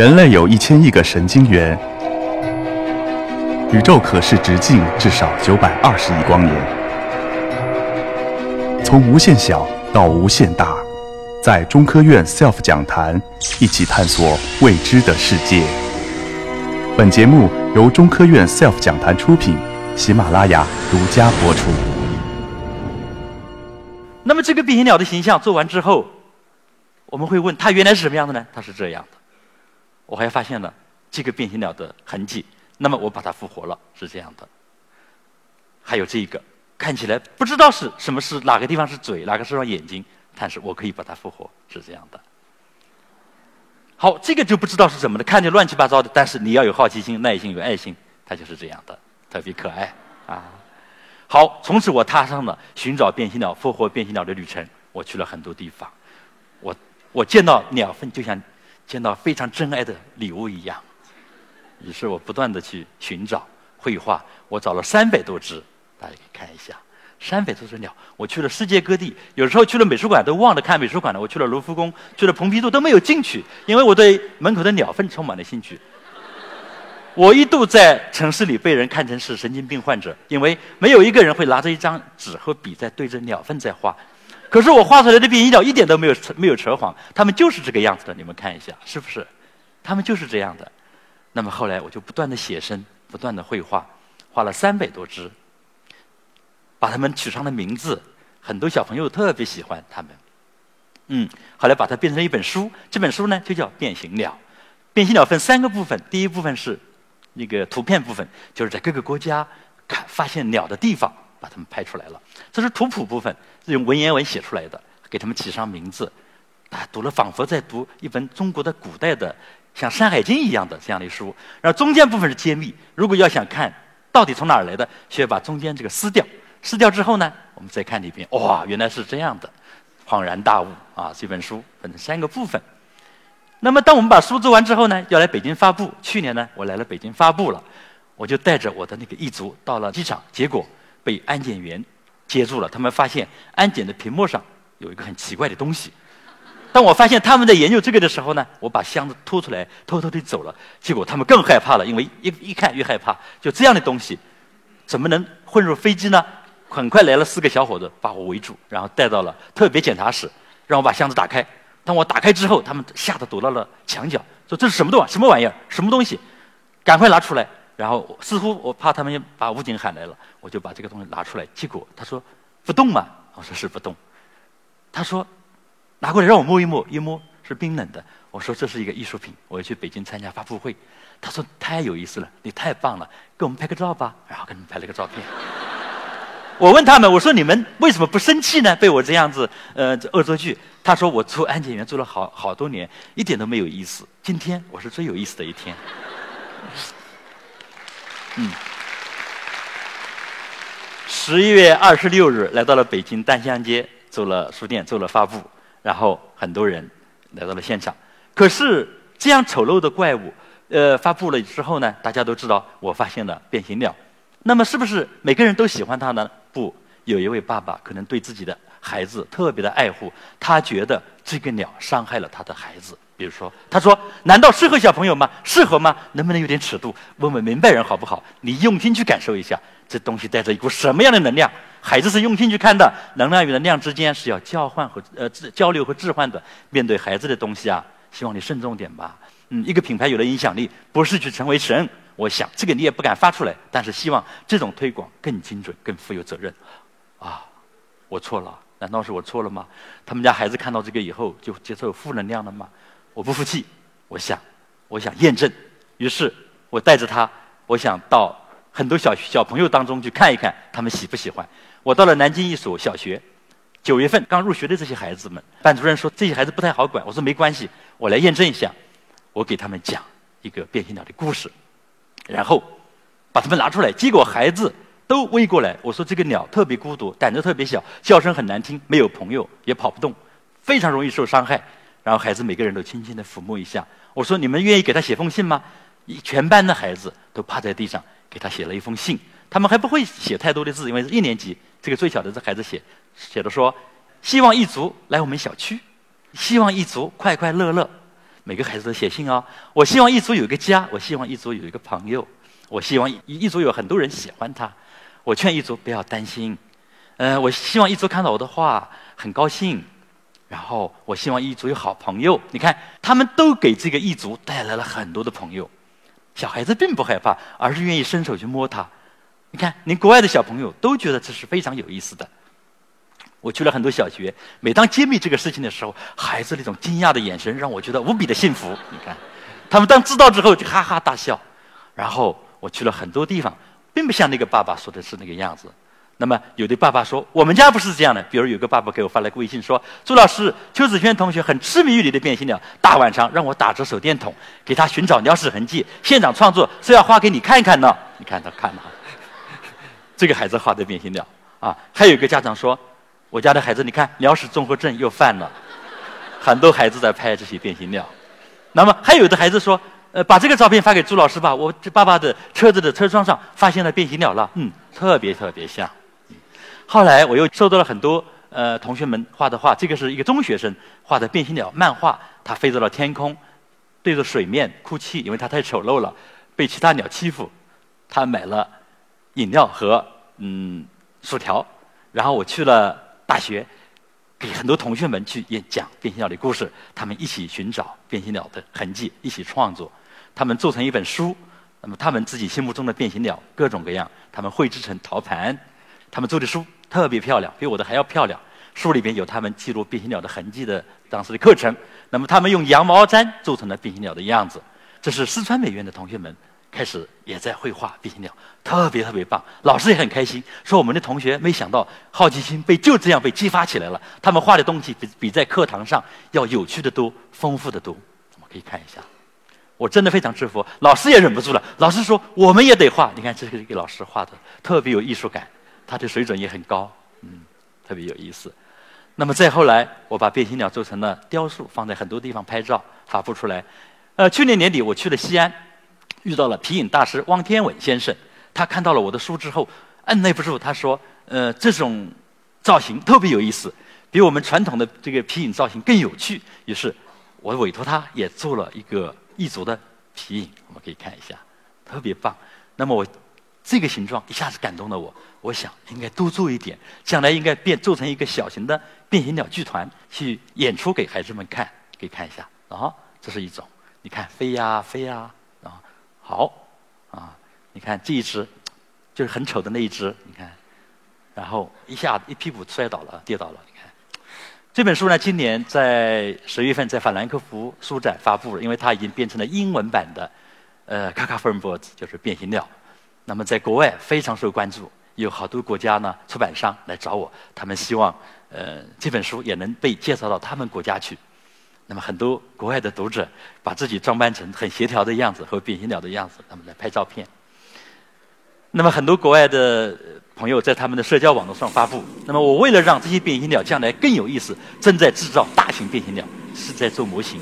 人类有一千亿个神经元，宇宙可视直径至少九百二十亿光年。从无限小到无限大，在中科院 SELF 讲坛一起探索未知的世界。本节目由中科院 SELF 讲坛出品，喜马拉雅独家播出。那么这个变形鸟的形象做完之后，我们会问它原来是什么样的呢？它是这样的。我还发现了这个变形鸟的痕迹，那么我把它复活了，是这样的。还有这个看起来不知道是什么是哪个地方是嘴，哪个是双眼睛，但是我可以把它复活，是这样的。好，这个就不知道是什么的，看着乱七八糟的，但是你要有好奇心、耐心、有爱心，它就是这样的，特别可爱啊。好，从此我踏上了寻找变形鸟、复活变形鸟的旅程。我去了很多地方，我我见到鸟粪就像。见到非常珍爱的礼物一样，于是我不断的去寻找绘画，我找了三百多只，大家可以看一下，三百多只鸟。我去了世界各地，有时候去了美术馆都忘了看美术馆了。我去了卢浮宫，去了蓬皮杜都没有进去，因为我对门口的鸟粪充满了兴趣。我一度在城市里被人看成是神经病患者，因为没有一个人会拿着一张纸和笔在对着鸟粪在画。可是我画出来的变形鸟一点都没有没有扯谎，他们就是这个样子的，你们看一下，是不是？他们就是这样的。那么后来我就不断的写生，不断的绘画，画了三百多只，把他们取上了名字，很多小朋友特别喜欢他们。嗯，后来把它变成了一本书，这本书呢就叫《变形鸟》。变形鸟分三个部分，第一部分是那个图片部分，就是在各个国家看发现鸟的地方，把它们拍出来了。这是图谱部分。是用文言文写出来的，给他们起上名字，啊，读了仿佛在读一本中国的古代的像《山海经》一样的这样的书。然后中间部分是揭秘，如果要想看到底从哪儿来的，需要把中间这个撕掉。撕掉之后呢，我们再看里边，哇，原来是这样的，恍然大悟啊！这本书分成三个部分。那么当我们把书做完之后呢，要来北京发布。去年呢，我来了北京发布了，我就带着我的那个一族到了机场，结果被安检员。接住了，他们发现安检的屏幕上有一个很奇怪的东西。当我发现他们在研究这个的时候呢，我把箱子拖出来，偷偷地走了。结果他们更害怕了，因为一一看越害怕。就这样的东西，怎么能混入飞机呢？很快来了四个小伙子，把我围住，然后带到了特别检查室，让我把箱子打开。当我打开之后，他们吓得躲到了墙角，说这是什么东什么玩意儿？什么东西？赶快拿出来。然后似乎我怕他们把武警喊来了，我就把这个东西拿出来。结果他说不动嘛，我说是不动。他说拿过来让我摸一摸，一摸是冰冷的。我说这是一个艺术品，我要去北京参加发布会。他说太有意思了，你太棒了，给我们拍个照吧。然后给他们拍了个照片。我问他们，我说你们为什么不生气呢？被我这样子呃恶作剧。他说我做安检员做了好好多年，一点都没有意思。今天我是最有意思的一天。嗯，十一月二十六日来到了北京丹香街，做了书店，做了发布，然后很多人来到了现场。可是这样丑陋的怪物，呃，发布了之后呢，大家都知道我发现了变形鸟。那么是不是每个人都喜欢它呢？不，有一位爸爸可能对自己的孩子特别的爱护，他觉得这个鸟伤害了他的孩子。比如说，他说：“难道适合小朋友吗？适合吗？能不能有点尺度？问问明白人好不好？你用心去感受一下，这东西带着一股什么样的能量？孩子是用心去看的，能量与能量之间是要交换和呃交流和置换的。面对孩子的东西啊，希望你慎重点吧。嗯，一个品牌有了影响力，不是去成为神。我想这个你也不敢发出来，但是希望这种推广更精准、更负有责任。啊，我错了，难道是我错了吗？他们家孩子看到这个以后就接受负能量了吗？”我不服气，我想，我想验证，于是我带着他，我想到很多小小朋友当中去看一看，他们喜不喜欢。我到了南京一所小学，九月份刚入学的这些孩子们，班主任说这些孩子不太好管，我说没关系，我来验证一下。我给他们讲一个变形鸟的故事，然后把他们拿出来，结果孩子都围过来。我说这个鸟特别孤独，胆子特别小，叫声很难听，没有朋友，也跑不动，非常容易受伤害。然后孩子每个人都轻轻地抚摸一下。我说：“你们愿意给他写封信吗？”一全班的孩子都趴在地上给他写了一封信。他们还不会写太多的字，因为是一年级。这个最小的这孩子写写的说：“希望一族来我们小区，希望一族快快乐乐，每个孩子都写信哦。我希望一族有一个家，我希望一族有一个朋友，我希望一一族有很多人喜欢他。我劝一族不要担心，嗯，我希望一族看到我的画很高兴。然后我希望一族有好朋友。你看，他们都给这个一族带来了很多的朋友。小孩子并不害怕，而是愿意伸手去摸它。你看，连国外的小朋友都觉得这是非常有意思的。我去了很多小学，每当揭秘这个事情的时候，孩子那种惊讶的眼神让我觉得无比的幸福。你看，他们当知道之后就哈哈大笑。然后我去了很多地方，并不像那个爸爸说的是那个样子。那么有的爸爸说，我们家不是这样的。比如有个爸爸给我发来个微信说：“朱老师，邱子轩同学很痴迷于你的变形鸟，大晚上让我打着手电筒给他寻找鸟屎痕迹，现场创作是要画给你看看呢。”你看他看了，这个孩子画的变形鸟啊。还有一个家长说：“我家的孩子，你看鸟屎综合症又犯了。”很多孩子在拍这些变形鸟。那么还有的孩子说。呃，把这个照片发给朱老师吧。我这爸爸的车子的车窗上发现了变形鸟了，嗯，特别特别像。后来我又收到了很多呃同学们画的画，这个是一个中学生画的变形鸟漫画，它飞到了天空，对着水面哭泣，因为它太丑陋了，被其他鸟欺负。他买了饮料和嗯薯条，然后我去了大学。给很多同学们去演讲变形鸟的故事，他们一起寻找变形鸟的痕迹，一起创作，他们做成一本书。那么他们自己心目中的变形鸟各种各样，他们绘制成陶盘，他们做的书特别漂亮，比我的还要漂亮。书里面有他们记录变形鸟的痕迹的当时的课程。那么他们用羊毛毡做成了变形鸟的样子。这是四川美院的同学们。开始也在绘画变形鸟，特别特别棒。老师也很开心，说我们的同学没想到好奇心被就这样被激发起来了。他们画的东西比比在课堂上要有趣的多，丰富的多。我们可以看一下，我真的非常祝福。老师也忍不住了，老师说我们也得画。你看这是给老师画的，特别有艺术感，他的水准也很高，嗯，特别有意思。那么再后来，我把变形鸟做成了雕塑，放在很多地方拍照发布出来。呃，去年年底我去了西安。遇到了皮影大师汪天伟先生，他看到了我的书之后，按捺不住，他说：“呃，这种造型特别有意思，比我们传统的这个皮影造型更有趣。”于是，我委托他也做了一个异族的皮影，我们可以看一下，特别棒。那么我这个形状一下子感动了我，我想应该多做一点，将来应该变做成一个小型的变形鸟剧团去演出给孩子们看，可以看一下啊，这是一种，你看飞呀飞呀。啊好，啊，你看这一只，就是很丑的那一只，你看，然后一下一屁股摔倒了，跌倒了。你看，这本书呢，今年在十月份在法兰克福书展发布了，因为它已经变成了英文版的，呃，卡卡夫人脖子就是变形鸟。那么在国外非常受关注，有好多国家呢出版商来找我，他们希望呃这本书也能被介绍到他们国家去。那么很多国外的读者把自己装扮成很协调的样子和变形鸟的样子，他们来拍照片。那么很多国外的朋友在他们的社交网络上发布。那么我为了让这些变形鸟将来更有意思，正在制造大型变形鸟，是在做模型。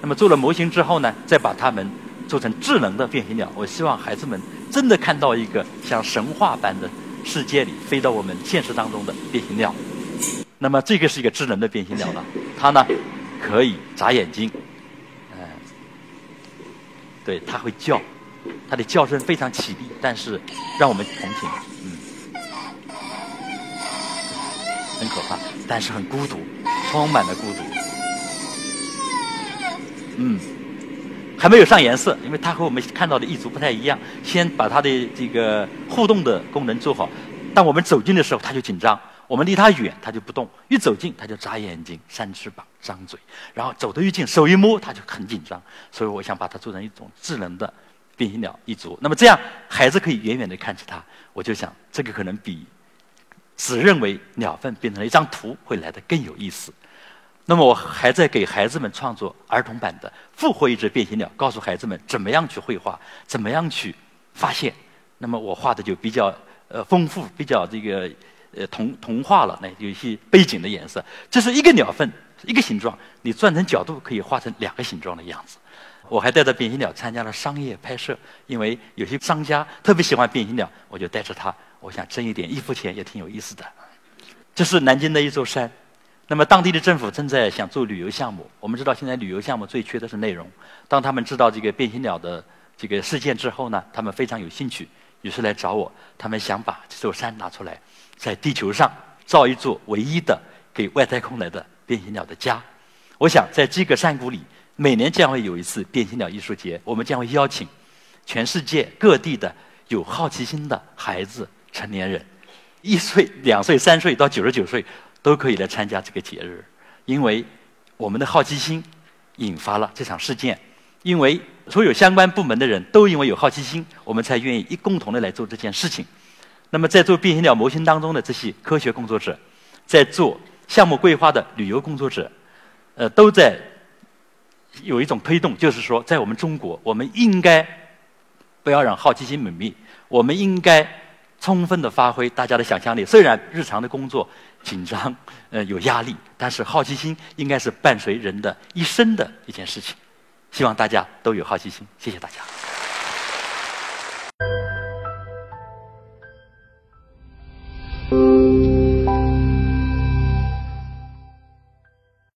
那么做了模型之后呢，再把它们做成智能的变形鸟。我希望孩子们真的看到一个像神话般的世界里飞到我们现实当中的变形鸟。那么这个是一个智能的变形鸟了，它呢？可以眨眼睛，嗯，对，它会叫，它的叫声非常绮丽，但是让我们同情，嗯，很可怕，但是很孤独，充满了孤独，嗯，还没有上颜色，因为它和我们看到的一族不太一样，先把它的这个互动的功能做好，当我们走近的时候，它就紧张。我们离它远，它就不动；一走近，它就眨眼睛、扇翅膀、张嘴。然后走得越近，手一摸，它就很紧张。所以我想把它做成一种智能的变形鸟一族。那么这样，孩子可以远远地看着它。我就想，这个可能比只认为鸟粪变成了一张图会来得更有意思。那么我还在给孩子们创作儿童版的《复活一只变形鸟》，告诉孩子们怎么样去绘画，怎么样去发现。那么我画的就比较呃丰富，比较这个。呃，同同化了那有一些背景的颜色，这是一个鸟粪，一个形状，你转成角度可以画成两个形状的样子。我还带着变形鸟参加了商业拍摄，因为有些商家特别喜欢变形鸟，我就带着它，我想挣一点衣服钱也挺有意思的。这是南京的一座山，那么当地的政府正在想做旅游项目。我们知道现在旅游项目最缺的是内容。当他们知道这个变形鸟的这个事件之后呢，他们非常有兴趣，于是来找我。他们想把这座山拿出来，在地球上造一座唯一的给外太空来的变形鸟的家。我想在这个山谷里，每年将会有一次变形鸟艺术节。我们将会邀请全世界各地的有好奇心的孩子、成年人，一岁、两岁、三岁到九十九岁都可以来参加这个节日，因为我们的好奇心引发了这场事件。因为所有相关部门的人都因为有好奇心，我们才愿意一共同的来做这件事情。那么，在做变形鸟模型当中的这些科学工作者，在做项目规划的旅游工作者。呃，都在有一种推动，就是说，在我们中国，我们应该不要让好奇心泯灭，我们应该充分的发挥大家的想象力。虽然日常的工作紧张，呃，有压力，但是好奇心应该是伴随人的一生的一件事情。希望大家都有好奇心，谢谢大家。